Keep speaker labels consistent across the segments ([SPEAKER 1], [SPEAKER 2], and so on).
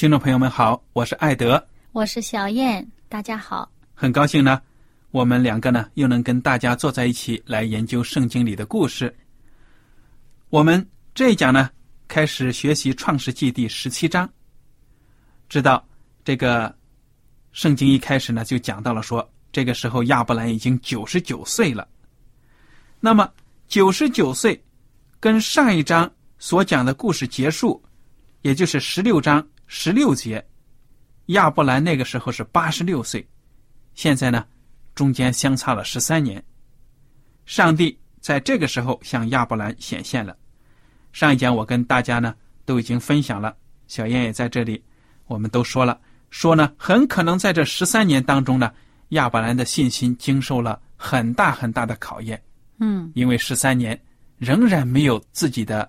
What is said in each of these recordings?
[SPEAKER 1] 听众朋友们好，我是艾德，
[SPEAKER 2] 我是小燕，大家好，
[SPEAKER 1] 很高兴呢，我们两个呢又能跟大家坐在一起来研究圣经里的故事。我们这一讲呢开始学习创世纪第十七章，知道这个圣经一开始呢就讲到了说，这个时候亚伯兰已经九十九岁了。那么九十九岁跟上一章所讲的故事结束，也就是十六章。十六节，亚伯兰那个时候是八十六岁，现在呢，中间相差了十三年。上帝在这个时候向亚伯兰显现了。上一讲我跟大家呢都已经分享了，小燕也在这里，我们都说了，说呢很可能在这十三年当中呢，亚伯兰的信心经受了很大很大的考验。
[SPEAKER 2] 嗯，
[SPEAKER 1] 因为十三年仍然没有自己的。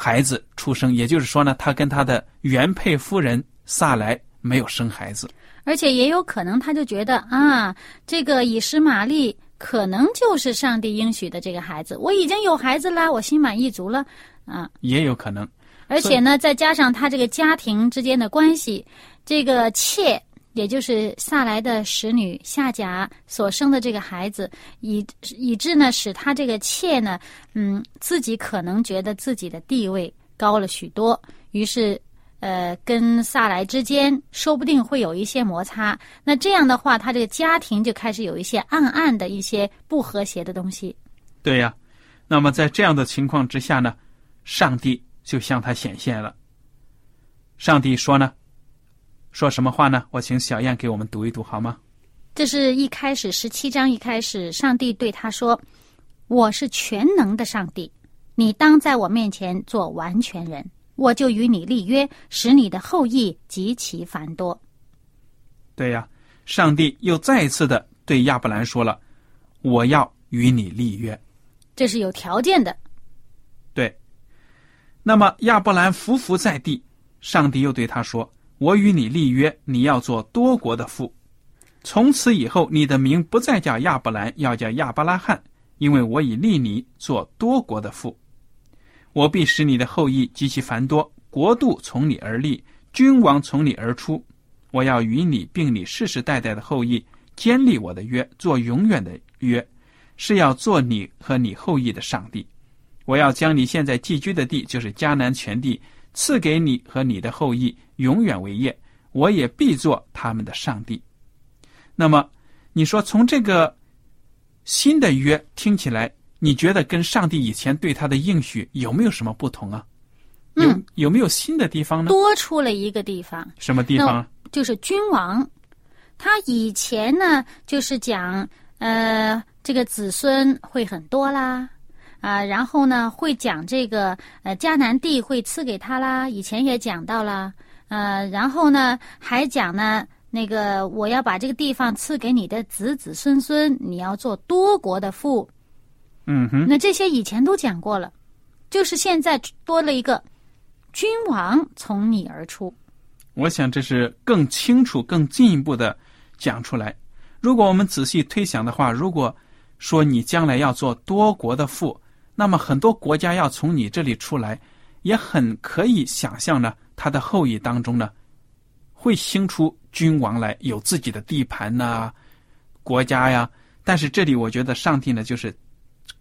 [SPEAKER 1] 孩子出生，也就是说呢，他跟他的原配夫人萨莱没有生孩子，
[SPEAKER 2] 而且也有可能他就觉得啊，这个以实玛利可能就是上帝应许的这个孩子，我已经有孩子啦，我心满意足了啊，
[SPEAKER 1] 也有可能。
[SPEAKER 2] 而且呢，再加上他这个家庭之间的关系，这个妾。也就是萨来的使女夏甲所生的这个孩子，以以致呢，使他这个妾呢，嗯，自己可能觉得自己的地位高了许多，于是，呃，跟萨来之间说不定会有一些摩擦。那这样的话，他这个家庭就开始有一些暗暗的一些不和谐的东西。
[SPEAKER 1] 对呀，那么在这样的情况之下呢，上帝就向他显现了。上帝说呢。说什么话呢？我请小燕给我们读一读好吗？
[SPEAKER 2] 这是一开始十七章一开始，上帝对他说：“我是全能的上帝，你当在我面前做完全人，我就与你立约，使你的后裔极其繁多。”
[SPEAKER 1] 对呀，上帝又再一次的对亚伯兰说了：“我要与你立约。”
[SPEAKER 2] 这是有条件的。
[SPEAKER 1] 对。那么亚伯兰伏伏在地，上帝又对他说。我与你立约，你要做多国的父。从此以后，你的名不再叫亚伯兰，要叫亚伯拉罕，因为我已立你做多国的父。我必使你的后裔极其繁多，国度从你而立，君王从你而出。我要与你并你世世代代的后裔坚立我的约，做永远的约，是要做你和你后裔的上帝。我要将你现在寄居的地，就是迦南全地。赐给你和你的后裔永远为业，我也必做他们的上帝。那么，你说从这个新的约听起来你觉得跟上帝以前对他的应许有没有什么不同啊？有
[SPEAKER 2] 嗯
[SPEAKER 1] 有没有新的地方呢？
[SPEAKER 2] 多出了一个地方，
[SPEAKER 1] 什么地方啊？
[SPEAKER 2] 就是君王。他以前呢，就是讲呃，这个子孙会很多啦，啊、然后呢，会讲这个呃迦南地会赐给他啦，以前也讲到啦，呃，然后呢，还讲呢，那个我要把这个地方赐给你的子子孙孙，你要做多国的父。
[SPEAKER 1] 嗯哼，
[SPEAKER 2] 那这些以前都讲过了，就是现在多了一个君王从你而出。
[SPEAKER 1] 我想这是更清楚、更进一步的讲出来。如果我们仔细推想的话，如果说你将来要做多国的父，那么很多国家要从你这里出来，也很可以想象呢，他的后裔当中呢，会兴出君王来，有自己的地盘呐、国家呀。但是这里我觉得上帝呢，就是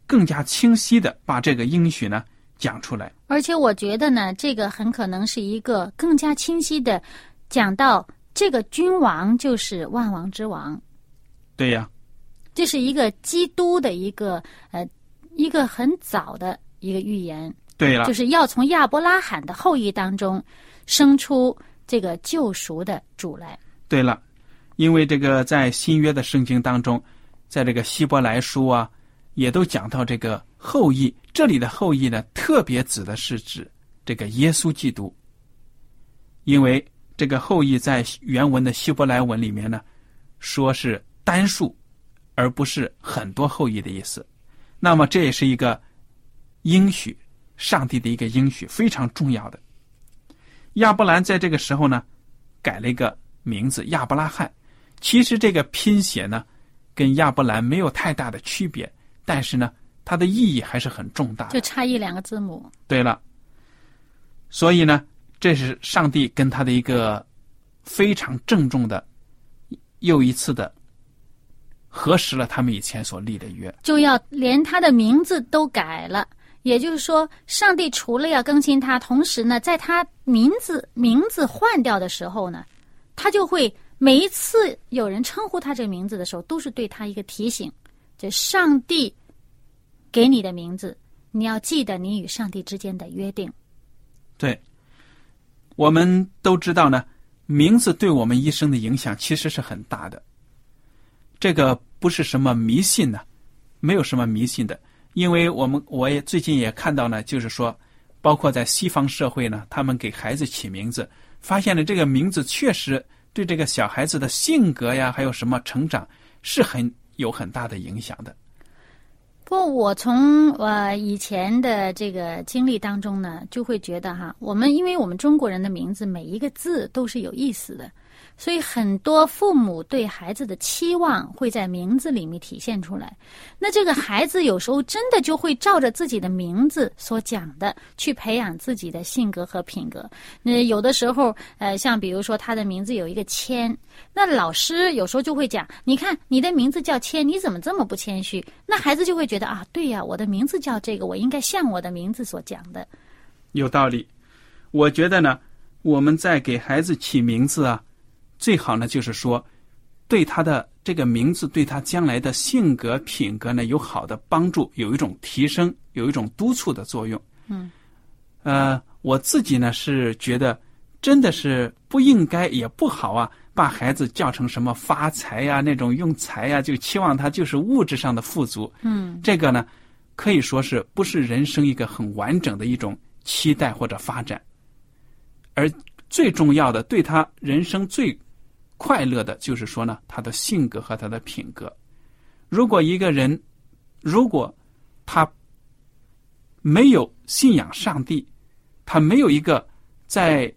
[SPEAKER 1] 更加清晰的把这个应许呢讲出来。
[SPEAKER 2] 而且我觉得呢，这个很可能是一个更加清晰的讲到这个君王就是万王之王，
[SPEAKER 1] 对呀，
[SPEAKER 2] 这是一个基督的一个呃一个很早的一个预言，
[SPEAKER 1] 对了
[SPEAKER 2] 就，是要从亚伯拉罕的后裔当中生出这个救赎的主来。
[SPEAKER 1] 对了，因为这个在新约的圣经当中，在这个希伯来书啊，也都讲到这个后裔。这里的后裔呢，特别指的是指这个耶稣基督，因为这个后裔在原文的希伯来文里面呢，说是单数，而不是很多后裔的意思。那么这也是一个应许，上帝的一个应许，非常重要的。亚伯兰在这个时候呢，改了一个名字亚伯拉罕。其实这个拼写呢，跟亚伯兰没有太大的区别，但是呢，它的意义还是很重大的
[SPEAKER 2] 就。差一两个字母，
[SPEAKER 1] 对了，所以呢，这是上帝跟他的一个非常郑重的又一次的核实了他们以前所立的约。
[SPEAKER 2] 就要连他的名字都改了。也就是说，上帝除了要更新他，同时呢，在他名字名字换掉的时候呢，他就会每一次有人称呼他这个名字的时候，都是对他一个提醒：这上帝给你的名字，你要记得你与上帝之间的约定。
[SPEAKER 1] 对，我们都知道呢，名字对我们一生的影响其实是很大的。这个不是什么迷信呢，没有什么迷信的，因为我们我也最近也看到呢，就是说，包括在西方社会呢，他们给孩子起名字，发现了这个名字确实对这个小孩子的性格呀，还有什么成长是很有很大的影响的。
[SPEAKER 2] 不我从呃以前的这个经历当中呢，就会觉得哈，我们因为我们中国人的名字每一个字都是有意思的，所以很多父母对孩子的期望会在名字里面体现出来。那这个孩子有时候真的就会照着自己的名字所讲的去培养自己的性格和品格。那有的时候，呃，像比如说他的名字有一个谦，那老师有时候就会讲，你看你的名字叫谦，你怎么这么不谦虚？那孩子就会觉得啊，对呀，我的名字叫这个，我应该像我的名字所讲的。
[SPEAKER 1] 有道理。我觉得呢，我们在给孩子起名字啊，最好呢就是说，对他的这个名字对他将来的性格品格呢有好的帮助，有一种提升，有一种督促的作用。
[SPEAKER 2] 嗯，
[SPEAKER 1] 呃，我自己呢是觉得真的是不应该也不好啊，把孩子叫成什么发财呀、那种用财呀、就期望他就是物质上的富足。
[SPEAKER 2] 嗯，
[SPEAKER 1] 这个呢，可以说是不是人生一个很完整的一种期待或者发展，而最重要的，对他人生最快乐的，就是说呢，他的性格和他的品格。如果一个人，如果他没有信仰上帝，他没有一个在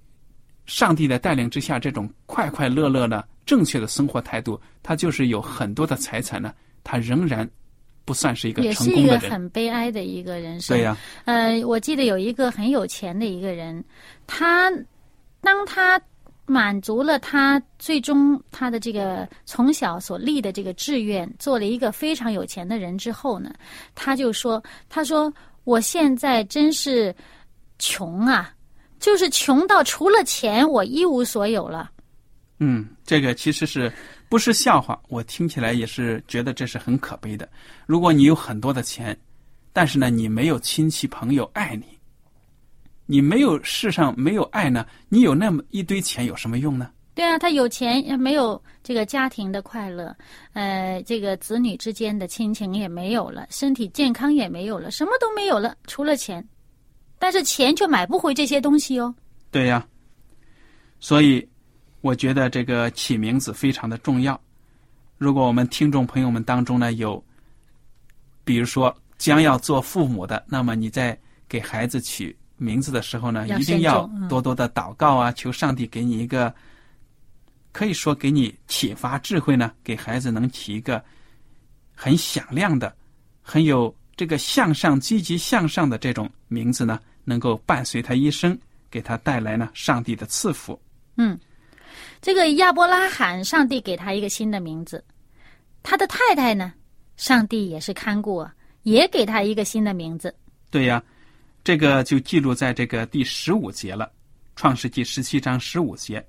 [SPEAKER 1] 上帝的带领之下这种快快乐乐的正确的生活态度，他就是有很多的财产呢，他仍然不算是一个
[SPEAKER 2] 也是一个
[SPEAKER 1] 成功的人。
[SPEAKER 2] 很悲哀的一个人生。
[SPEAKER 1] 对呀、
[SPEAKER 2] 呃，我记得有一个很有钱的一个人，他当他满足了他最终他的这个从小所立的这个志愿，做了一个非常有钱的人之后呢，他就说：“他说我现在真是穷啊，就是穷到除了钱我一无所有了。
[SPEAKER 1] 嗯，这个其实是不是笑话？我听起来也是觉得这是很可悲的。如果你有很多的钱，但是呢，你没有亲戚朋友爱你，你没有世上没有爱呢，你有那么一堆钱有什么用呢？
[SPEAKER 2] 对啊，他有钱也没有这个家庭的快乐，呃，这个子女之间的亲情也没有了，身体健康也没有了，什么都没有了，除了钱。但是钱却买不回这些东西哦。
[SPEAKER 1] 对呀，所以我觉得这个起名字非常的重要。如果我们听众朋友们当中呢有，比如说将要做父母的，那么你在给孩子取名字的时候呢，一定要多多的祷告啊，求上帝给你一个，可以说给你启发智慧呢，给孩子能起一个很响亮的、很有这个向上、积极向上的这种名字呢，能够伴随他一生，给他带来呢上帝的赐福。
[SPEAKER 2] 嗯这个亚伯拉罕，上帝给他一个新的名字，他的太太呢，上帝也是看顾啊，也给他一个新的名字。
[SPEAKER 1] 对呀，这个就记录在这个第十五节了，《创世纪》十七章十五节。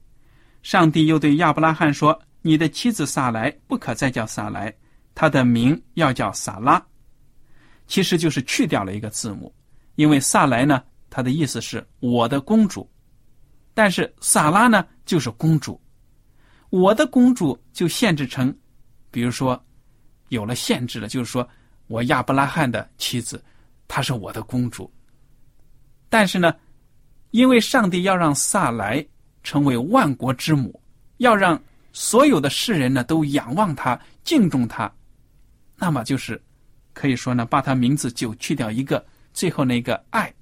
[SPEAKER 1] 上帝又对亚伯拉罕说：“你的妻子撒来不可再叫撒来，她的名要叫撒拉。”其实就是去掉了一个字母，因为撒来呢，它的意思是我的公主，但是撒拉呢就是公主，我的公主就限制成，比如说有了限制了，就是说我亚伯拉罕的妻子。她是我的公主。但是呢，因为上帝要让萨莱成为万国之母，要让所有的世人呢都仰望她、敬重她，那么就是可以说呢，把她名字就去掉一个，最后那个爱，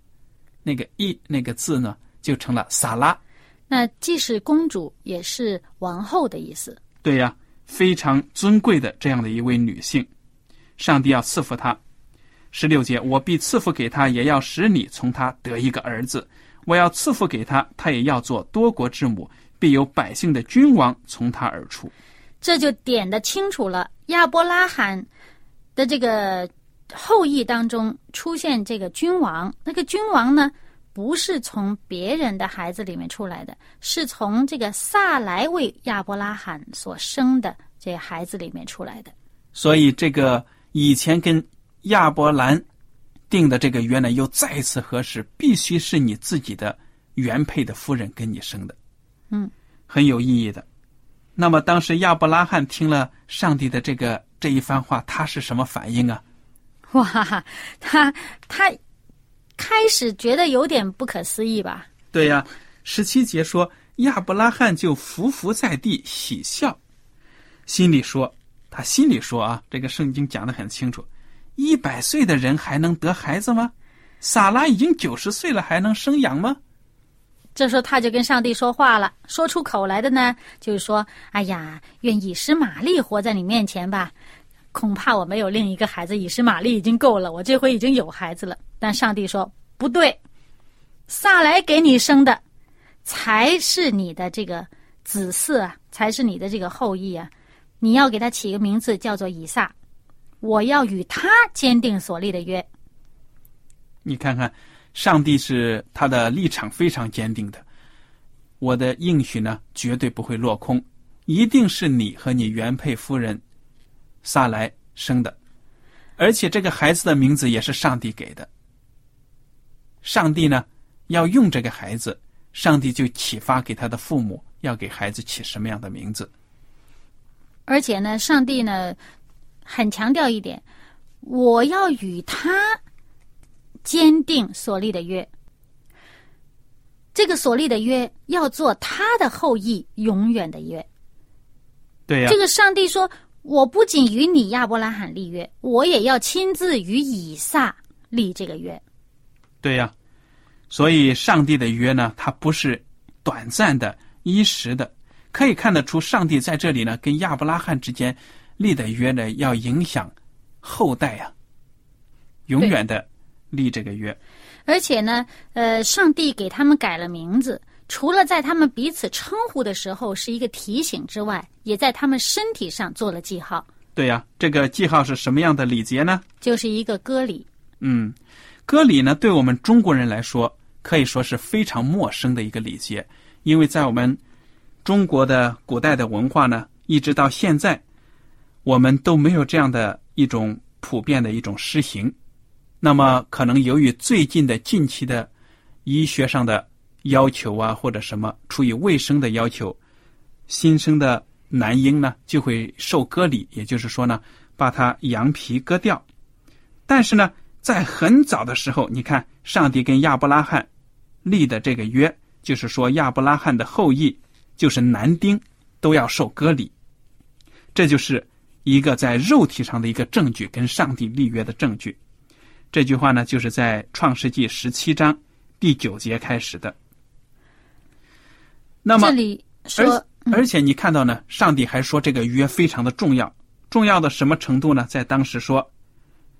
[SPEAKER 1] 那个一那个字呢，就成了萨拉。
[SPEAKER 2] 那既是公主，也是王后的意思。
[SPEAKER 1] 对呀，非常尊贵的这样的一位女性，上帝要赐福她。十六节，我必赐福给他，也要使你从他得一个儿子。我要赐福给他，他也要做多国之母，必有百姓的君王从他而出。
[SPEAKER 2] 这就点得清楚了。亚伯拉罕的这个后裔当中出现这个君王，那个君王呢，不是从别人的孩子里面出来的，是从这个萨来为亚伯拉罕所生的这孩子里面出来的。
[SPEAKER 1] 所以，这个以前跟亚伯兰定的这个约呢，又再一次核实，必须是你自己的原配的夫人跟你生的。
[SPEAKER 2] 嗯，
[SPEAKER 1] 很有意义的。那么，当时亚伯拉罕听了上帝的这个这一番话，他是什么反应啊？
[SPEAKER 2] 哇，他他开始觉得有点不可思议吧？
[SPEAKER 1] 对呀，十七节说亚伯拉罕就伏伏在地喜笑，心里说他心里说啊，这个圣经讲的很清楚，一百岁的人还能得孩子吗？撒拉已经九十岁了，还能生养吗？
[SPEAKER 2] 这时候他就跟上帝说话了，说出口来的呢，就是说：“哎呀，愿以实玛利活在你面前吧。恐怕我没有另一个孩子，以实玛利已经够了，我这回已经有孩子了。”但上帝说：“不对，撒来给你生的，才是你的这个子嗣啊，才是你的这个后裔啊。你要给他起个名字，叫做以撒。我要与他坚定所立的约。”
[SPEAKER 1] 你看看，上帝是他的立场非常坚定的。我的应许呢，绝对不会落空，一定是你和你原配夫人萨莱生的，而且这个孩子的名字也是上帝给的。上帝呢，要用这个孩子，上帝就启发给他的父母，要给孩子起什么样的名字。
[SPEAKER 2] 而且呢，上帝呢很强调一点，我要与他坚定所立的约。这个所立的约要做他的后裔永远的约。
[SPEAKER 1] 对呀、
[SPEAKER 2] 这个上帝说：“我不仅与你亚伯拉罕立约，我也要亲自与以撒立这个约。
[SPEAKER 1] 对呀、所以上帝的约呢，它不是短暂的、一时的，可以看得出，上帝在这里呢，跟亚伯拉罕之间立的约呢，要影响后代呀、永远的立这个约。
[SPEAKER 2] 而且呢，呃，上帝给他们改了名字，除了在他们彼此称呼的时候是一个提醒之外，也在他们身体上做了记号，
[SPEAKER 1] 对呀、这个记号是什么样的礼节呢？
[SPEAKER 2] 就是一个割礼。
[SPEAKER 1] 嗯，割礼呢，对我们中国人来说，可以说是非常陌生的一个礼节，因为在我们中国的古代的文化呢，一直到现在，我们都没有这样的一种普遍的一种施行。那么可能由于最近的近期的医学上的要求啊，或者什么出于卫生的要求，新生的男婴呢就会受割礼，也就是说呢，把他羊皮割掉。但是呢，在很早的时候，你看上帝跟亚伯拉罕立的这个约，就是说亚伯拉罕的后裔就是男丁都要受割礼，这就是一个在肉体上的一个证据，跟上帝立约的证据。这句话呢，就是在创世纪十七章第九节开始的。那么
[SPEAKER 2] 这，里说
[SPEAKER 1] 而而且你看到呢，上帝还说这个约非常的重要，重要的什么程度呢？在当时说，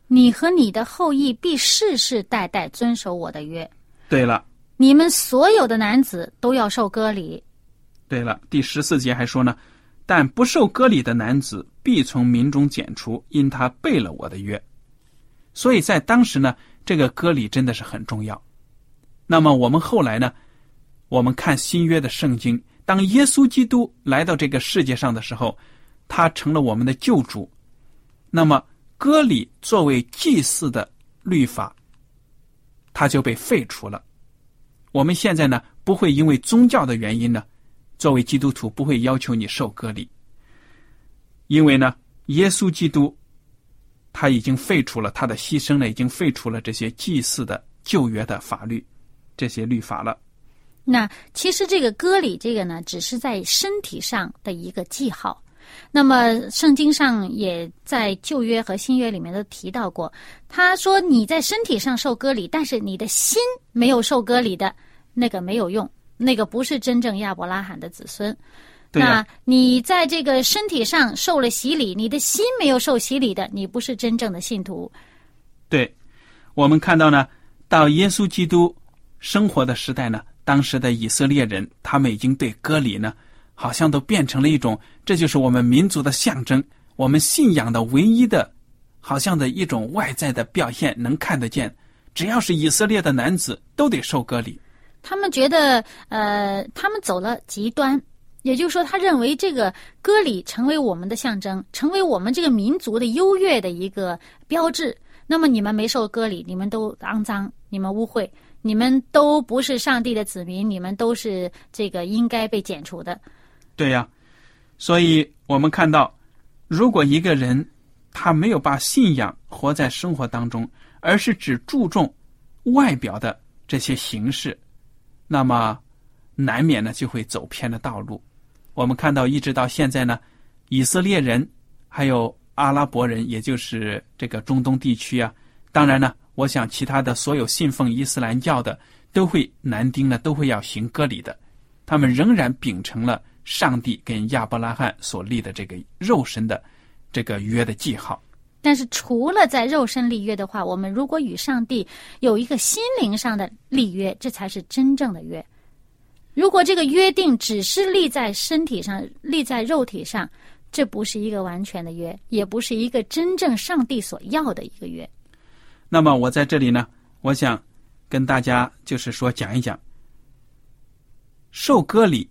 [SPEAKER 2] 你和你的后裔必世世代代遵守我的约，
[SPEAKER 1] 对了，
[SPEAKER 2] 你们所有的男子都要受割礼。
[SPEAKER 1] 对了，第十四节还说呢，但不受割礼的男子必从民中剪除，因他背了我的约。所以在当时呢，这个割礼真的是很重要。那么我们后来呢，我们看新约的圣经，当耶稣基督来到这个世界上的时候，他成了我们的救主。那么割礼作为祭祀的律法，它就被废除了。我们现在呢，不会因为宗教的原因呢，作为基督徒不会要求你受割礼，因为呢，耶稣基督他已经废除了他的牺牲呢，已经废除了这些祭祀的旧约的法律，这些律法了。
[SPEAKER 2] 那其实这个割礼这个呢，只是在身体上的一个记号。那么圣经上也在旧约和新约里面都提到过，他说你在身体上受割礼，但是你的心没有受割礼的，那个没有用，那个不是真正亚伯拉罕的子孙。那你在这个身体上受了洗礼，你的心没有受洗礼的，你不是真正的信徒。
[SPEAKER 1] 对，我们看到呢，到耶稣基督生活的时代呢，当时的以色列人，他们已经对割礼呢，好像都变成了一种，这就是我们民族的象征，我们信仰的唯一的，好像的一种外在的表现，能看得见。只要是以色列的男子，都得受割礼。
[SPEAKER 2] 他们觉得，呃，他们走了极端，也就是说，他认为这个割礼成为我们的象征，成为我们这个民族的优越的一个标志。那么你们没受割礼，你们都肮脏，你们污秽，你们都不是上帝的子民，你们都是这个应该被剪除的。
[SPEAKER 1] 对呀、所以我们看到，如果一个人他没有把信仰活在生活当中，而是只注重外表的这些形式，那么难免呢就会走偏了道路。我们看到，一直到现在呢，以色列人还有阿拉伯人，也就是这个中东地区啊，当然呢，我想其他的所有信奉伊斯兰教的都会男丁呢都会要行割礼的，他们仍然秉承了上帝跟亚伯拉罕所立的这个肉身的这个约的记号。
[SPEAKER 2] 但是除了在肉身立约的话，我们如果与上帝有一个心灵上的立约，这才是真正的约。如果这个约定只是立在身体上、立在肉体上，这不是一个完全的约，也不是一个真正上帝所要的一个约。
[SPEAKER 1] 那么我在这里呢，我想跟大家就是说讲一讲，受割礼，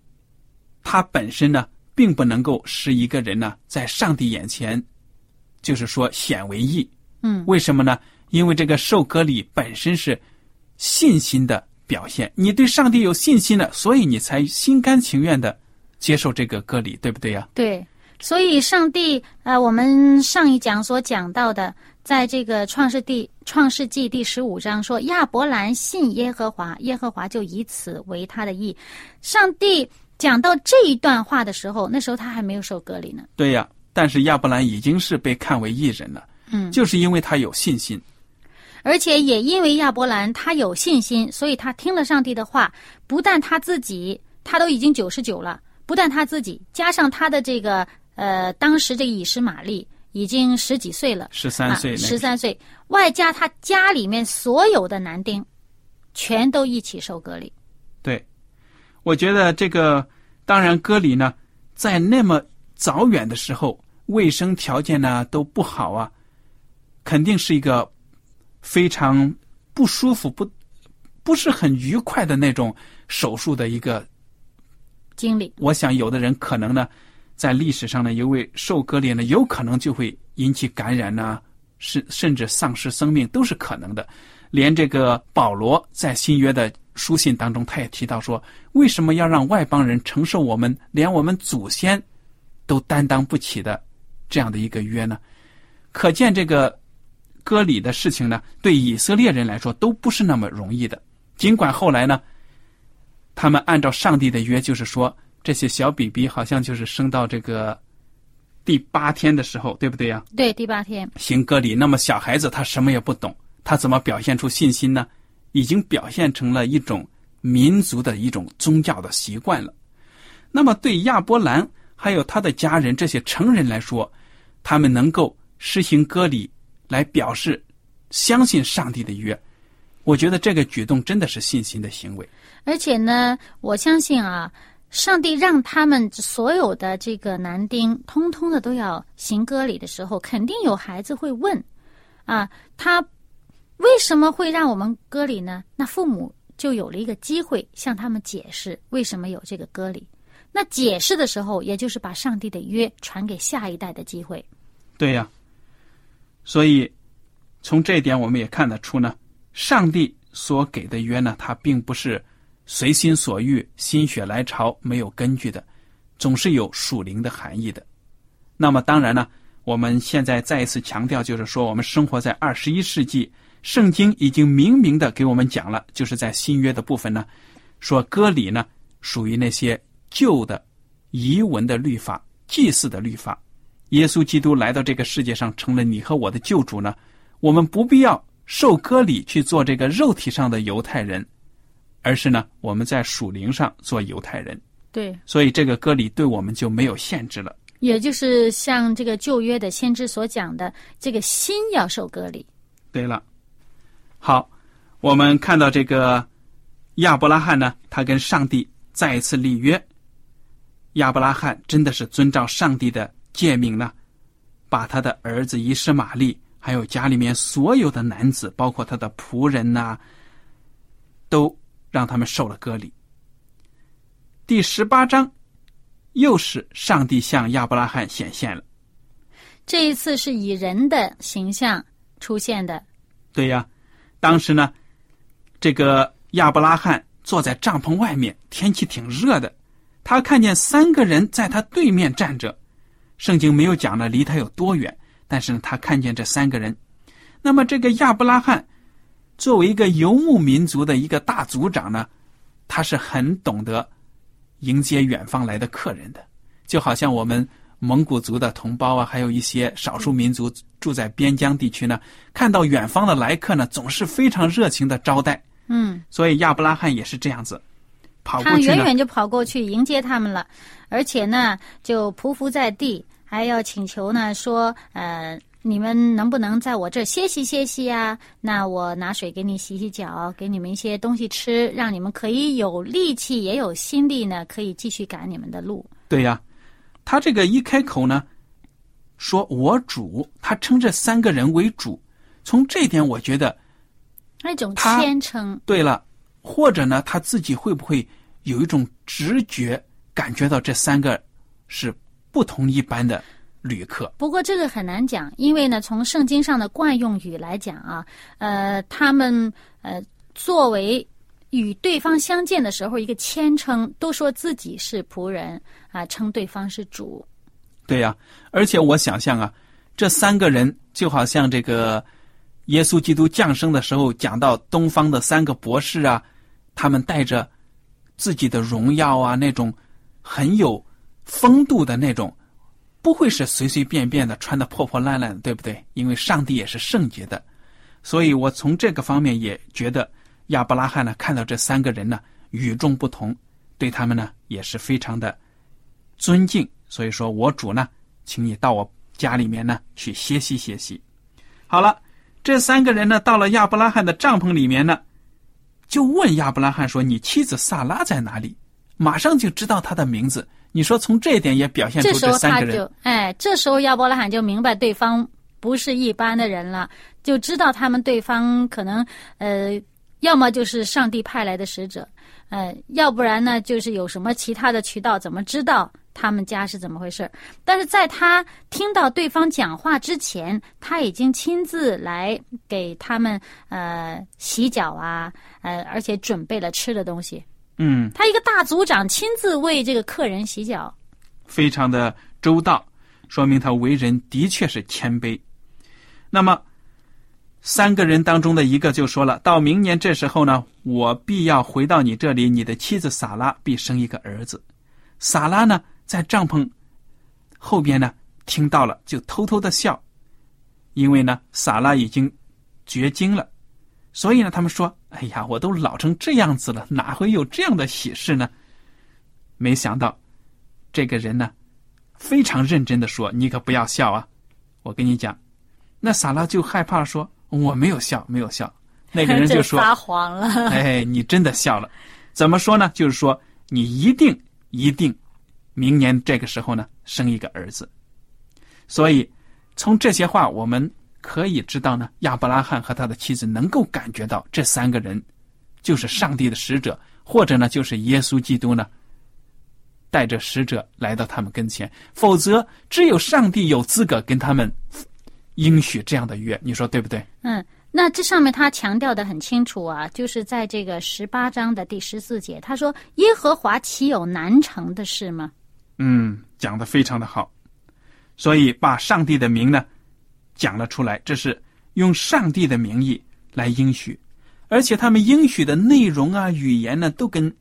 [SPEAKER 1] 它本身呢，并不能够使一个人呢在上帝眼前，就是说显为义。
[SPEAKER 2] 嗯，
[SPEAKER 1] 为什么呢？因为这个受割礼本身是信心的表现，你对上帝有信心了，所以你才心甘情愿的接受这个割礼，对不对呀？
[SPEAKER 2] 对。所以，上帝，呃，我们上一讲所讲到的，在这个创世第创世纪第十五章说，亚伯兰信耶和华，耶和华就以此为他的义。上帝讲到这一段话的时候，那时候他还没有受割礼呢。
[SPEAKER 1] 对呀，但是亚伯兰已经是被看为义人了，
[SPEAKER 2] 嗯，
[SPEAKER 1] 就是因为他有信心。
[SPEAKER 2] 而且也因为亚伯兰他有信心，所以他听了上帝的话，不但他自己，他都已经九十九了，不但他自己，加上他的这个呃，当时这个以实玛利已经十几岁了，
[SPEAKER 1] 十三岁那个
[SPEAKER 2] 十三岁，外加他家里面所有的男丁，全都一起受割礼。
[SPEAKER 1] 对，我觉得这个当然割礼呢，在那么早远的时候，卫生条件呢都不好啊，肯定是一个非常不舒服、不不是很愉快的那种手术的一个。
[SPEAKER 2] 经历
[SPEAKER 1] 我想有的人可能呢，在历史上呢，因为受割礼呢，有可能就会引起感染呐、甚甚至丧失生命都是可能的。连这个保罗在新约的书信当中，他也提到说：为什么要让外邦人承受我们连我们祖先都担当不起的这样的一个约呢？可见这个割礼的事情呢，对以色列人来说都不是那么容易的。尽管后来呢，他们按照上帝的约，就是说这些小 BB 好像就是生到这个第八天的时候，对不对呀？
[SPEAKER 2] 对，第八天
[SPEAKER 1] 行割礼。那么小孩子他什么也不懂。他怎么表现出信心呢？已经表现成了一种民族的一种宗教的习惯了。那么对亚伯兰还有他的家人这些成人来说，他们能够施行割礼来表示相信上帝的约，我觉得这个举动真的是信心的行为。
[SPEAKER 2] 而且呢，我相信啊，上帝让他们所有的这个男丁通通的都要行割礼的时候，肯定有孩子会问啊，他。为什么会让我们割礼呢？那父母就有了一个机会向他们解释为什么有这个割礼。那解释的时候，也就是把上帝的约传给下一代的机会。
[SPEAKER 1] 对呀。所以从这一点，我们也看得出呢，上帝所给的约呢，它并不是随心所欲、心血来潮、没有根据的，总是有属灵的含义的。那么当然呢，我们现在再一次强调，就是说，我们生活在二十一世纪。圣经已经明明的给我们讲了，就是在新约的部分呢，说割礼呢属于那些旧的遗文的律法、祭祀的律法。耶稣基督来到这个世界上，成了你和我的救主呢，我们不必要受割礼去做这个肉体上的犹太人，而是呢我们在属灵上做犹太人。
[SPEAKER 2] 对，
[SPEAKER 1] 所以这个割礼对我们就没有限制了。
[SPEAKER 2] 也就是像这个旧约的先知所讲的，这个心要受割礼。
[SPEAKER 1] 对了。好，我们看到这个亚伯拉罕呢，他跟上帝再一次立约。亚伯拉罕真的是遵照上帝的诫命呢，把他的儿子以实玛利，还有家里面所有的男子，包括他的仆人呐，都让他们受了割礼。第十八章，又是上帝向亚伯拉罕显现了。
[SPEAKER 2] 这一次是以人的形象出现的。
[SPEAKER 1] 对呀。当时呢，这个亚伯拉罕坐在帐篷外面，天气挺热的。他看见三个人在他对面站着，圣经没有讲呢离他有多远，但是呢，他看见这三个人。那么，这个亚伯拉罕作为一个游牧民族的一个大族长呢，他是很懂得迎接远方来的客人的，就好像我们。蒙古族的同胞啊，还有一些少数民族住在边疆地区呢，看到远方的来客呢，总是非常热情的招待。
[SPEAKER 2] 嗯，
[SPEAKER 1] 所以亚伯拉罕也是这样子，跑过
[SPEAKER 2] 去他远远就跑过去迎接他们了，而且呢，就匍匐在地，还要请求呢，说，呃，你们能不能在我这歇息歇息啊？那我拿水给你洗洗脚，给你们一些东西吃，让你们可以有力气，也有心力呢，可以继续赶你们的路。
[SPEAKER 1] 对呀。他这个一开口呢，说我主，他称这三个人为主。从这点，我觉得
[SPEAKER 2] 那种谦称。
[SPEAKER 1] 对了，或者呢，他自己会不会有一种直觉感觉到这三个是不同一般的旅客？
[SPEAKER 2] 不过这个很难讲，因为呢，从圣经上的惯用语来讲啊，呃，他们呃作为。与对方相见的时候，一个谦称，都说自己是仆人啊，称对方是主。
[SPEAKER 1] 对呀，而且我想象啊，这三个人就好像这个耶稣基督降生的时候讲到东方的三个博士啊，他们带着自己的荣耀啊，那种很有风度的那种，不会是随随便便的穿的破破烂烂的，对不对？因为上帝也是圣洁的，所以我从这个方面也觉得。亚伯拉罕呢，看到这三个人呢与众不同，对他们呢也是非常的尊敬。所以说我主呢，请你到我家里面呢去歇息歇息。好了，这三个人呢到了亚伯拉罕的帐篷里面呢，就问亚伯拉罕说：“你妻子萨拉在哪里？”马上就知道他的名字。你说从这一点也表现出这三个人。
[SPEAKER 2] 哎，这时候亚伯拉罕就明白对方不是一般的人了，就知道他们对方可能呃。要么就是上帝派来的使者，呃，要不然呢，就是有什么其他的渠道，怎么知道他们家是怎么回事。但是在他听到对方讲话之前，他已经亲自来给他们呃洗脚啊，呃，而且准备了吃的东西。
[SPEAKER 1] 嗯，
[SPEAKER 2] 他一个大族长亲自为这个客人洗脚，
[SPEAKER 1] 非常的周到，说明他为人的确是谦卑。那么。三个人当中的一个就说了：“到明年这时候呢，我必要回到你这里，你的妻子撒拉必生一个儿子。”撒拉呢，在帐篷后边呢，听到了就偷偷的笑，因为呢，撒拉已经绝经了，所以呢，他们说：“哎呀，我都老成这样子了，哪会有这样的喜事呢？”没想到，这个人呢，非常认真的说：“你可不要笑啊！我跟你讲。”那撒拉就害怕说。我没有笑，没有笑。那个人就说：“
[SPEAKER 2] 撒谎了。”
[SPEAKER 1] 哎，你真的笑了。怎么说呢？就是说，你一定一定，明年这个时候呢，生一个儿子。所以，从这些话我们可以知道呢，亚伯拉罕和他的妻子能够感觉到这三个人就是上帝的使者，或者呢，就是耶稣基督呢，带着使者来到他们跟前。否则，只有上帝有资格跟他们。应许这样的约，你说对不对？
[SPEAKER 2] 嗯，那这上面他强调的很清楚啊，就是在这个十八章的第十四节，他说：“耶和华岂有难成的事吗？”
[SPEAKER 1] 嗯，讲的非常的好，所以把上帝的名呢讲了出来，这是用上帝的名义来应许，而且他们应许的内容啊、语言呢，都跟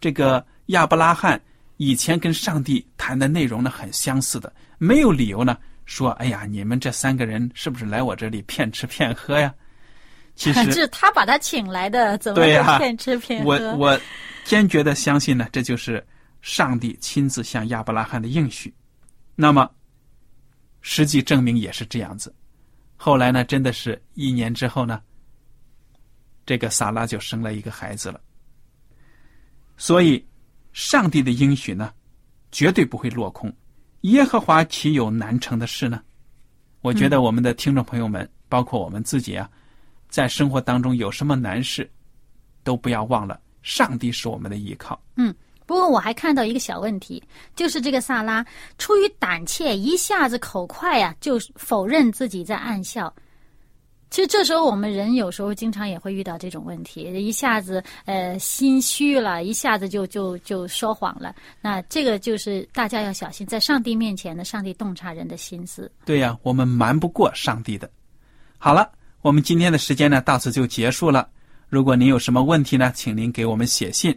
[SPEAKER 1] 这个亚伯拉罕以前跟上帝谈的内容呢很相似的，没有理由呢。说：“哎呀，你们这三个人是不是来我这里骗吃骗喝呀？”其实
[SPEAKER 2] 是他把他请来的，怎么骗吃骗喝？
[SPEAKER 1] 我我坚决的相信呢，这就是上帝亲自向亚伯拉罕的应许。那么，实际证明也是这样子。后来呢，真的是一年之后呢，这个萨拉就生了一个孩子了。所以，上帝的应许呢，绝对不会落空。耶和华岂有难成的事呢？我觉得我们的听众朋友们，包括我们自己啊，在生活当中有什么难事，都不要忘了，上帝是我们的依靠。
[SPEAKER 2] 嗯，不过我还看到一个小问题，就是这个萨拉出于胆怯，一下子口快呀，就否认自己在暗笑。其实这时候我们人有时候经常也会遇到这种问题，一下子呃心虚了，一下子就就就说谎了。那这个就是大家要小心，在上帝面前呢，上帝洞察人的心思。
[SPEAKER 1] 对呀，我们瞒不过上帝的。好了，我们今天的时间呢到此就结束了。如果您有什么问题呢，请您给我们写信。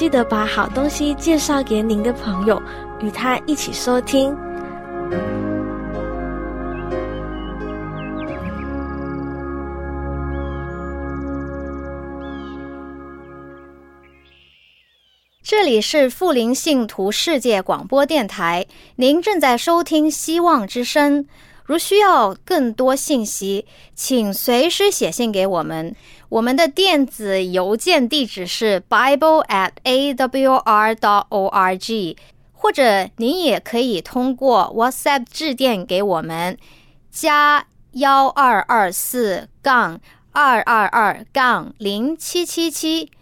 [SPEAKER 3] 记得把好东西介绍给您的朋友，与他一起收听。
[SPEAKER 4] 这里是富林信徒世界广播电台，您正在收听《希望之声》。如需要更多信息，请随时写信给我们。我们的电子邮件地址是 bible at a w r dot o r g，或者您也可以通过 WhatsApp 致电给我们，加幺二二四杠二二二杠零七七七。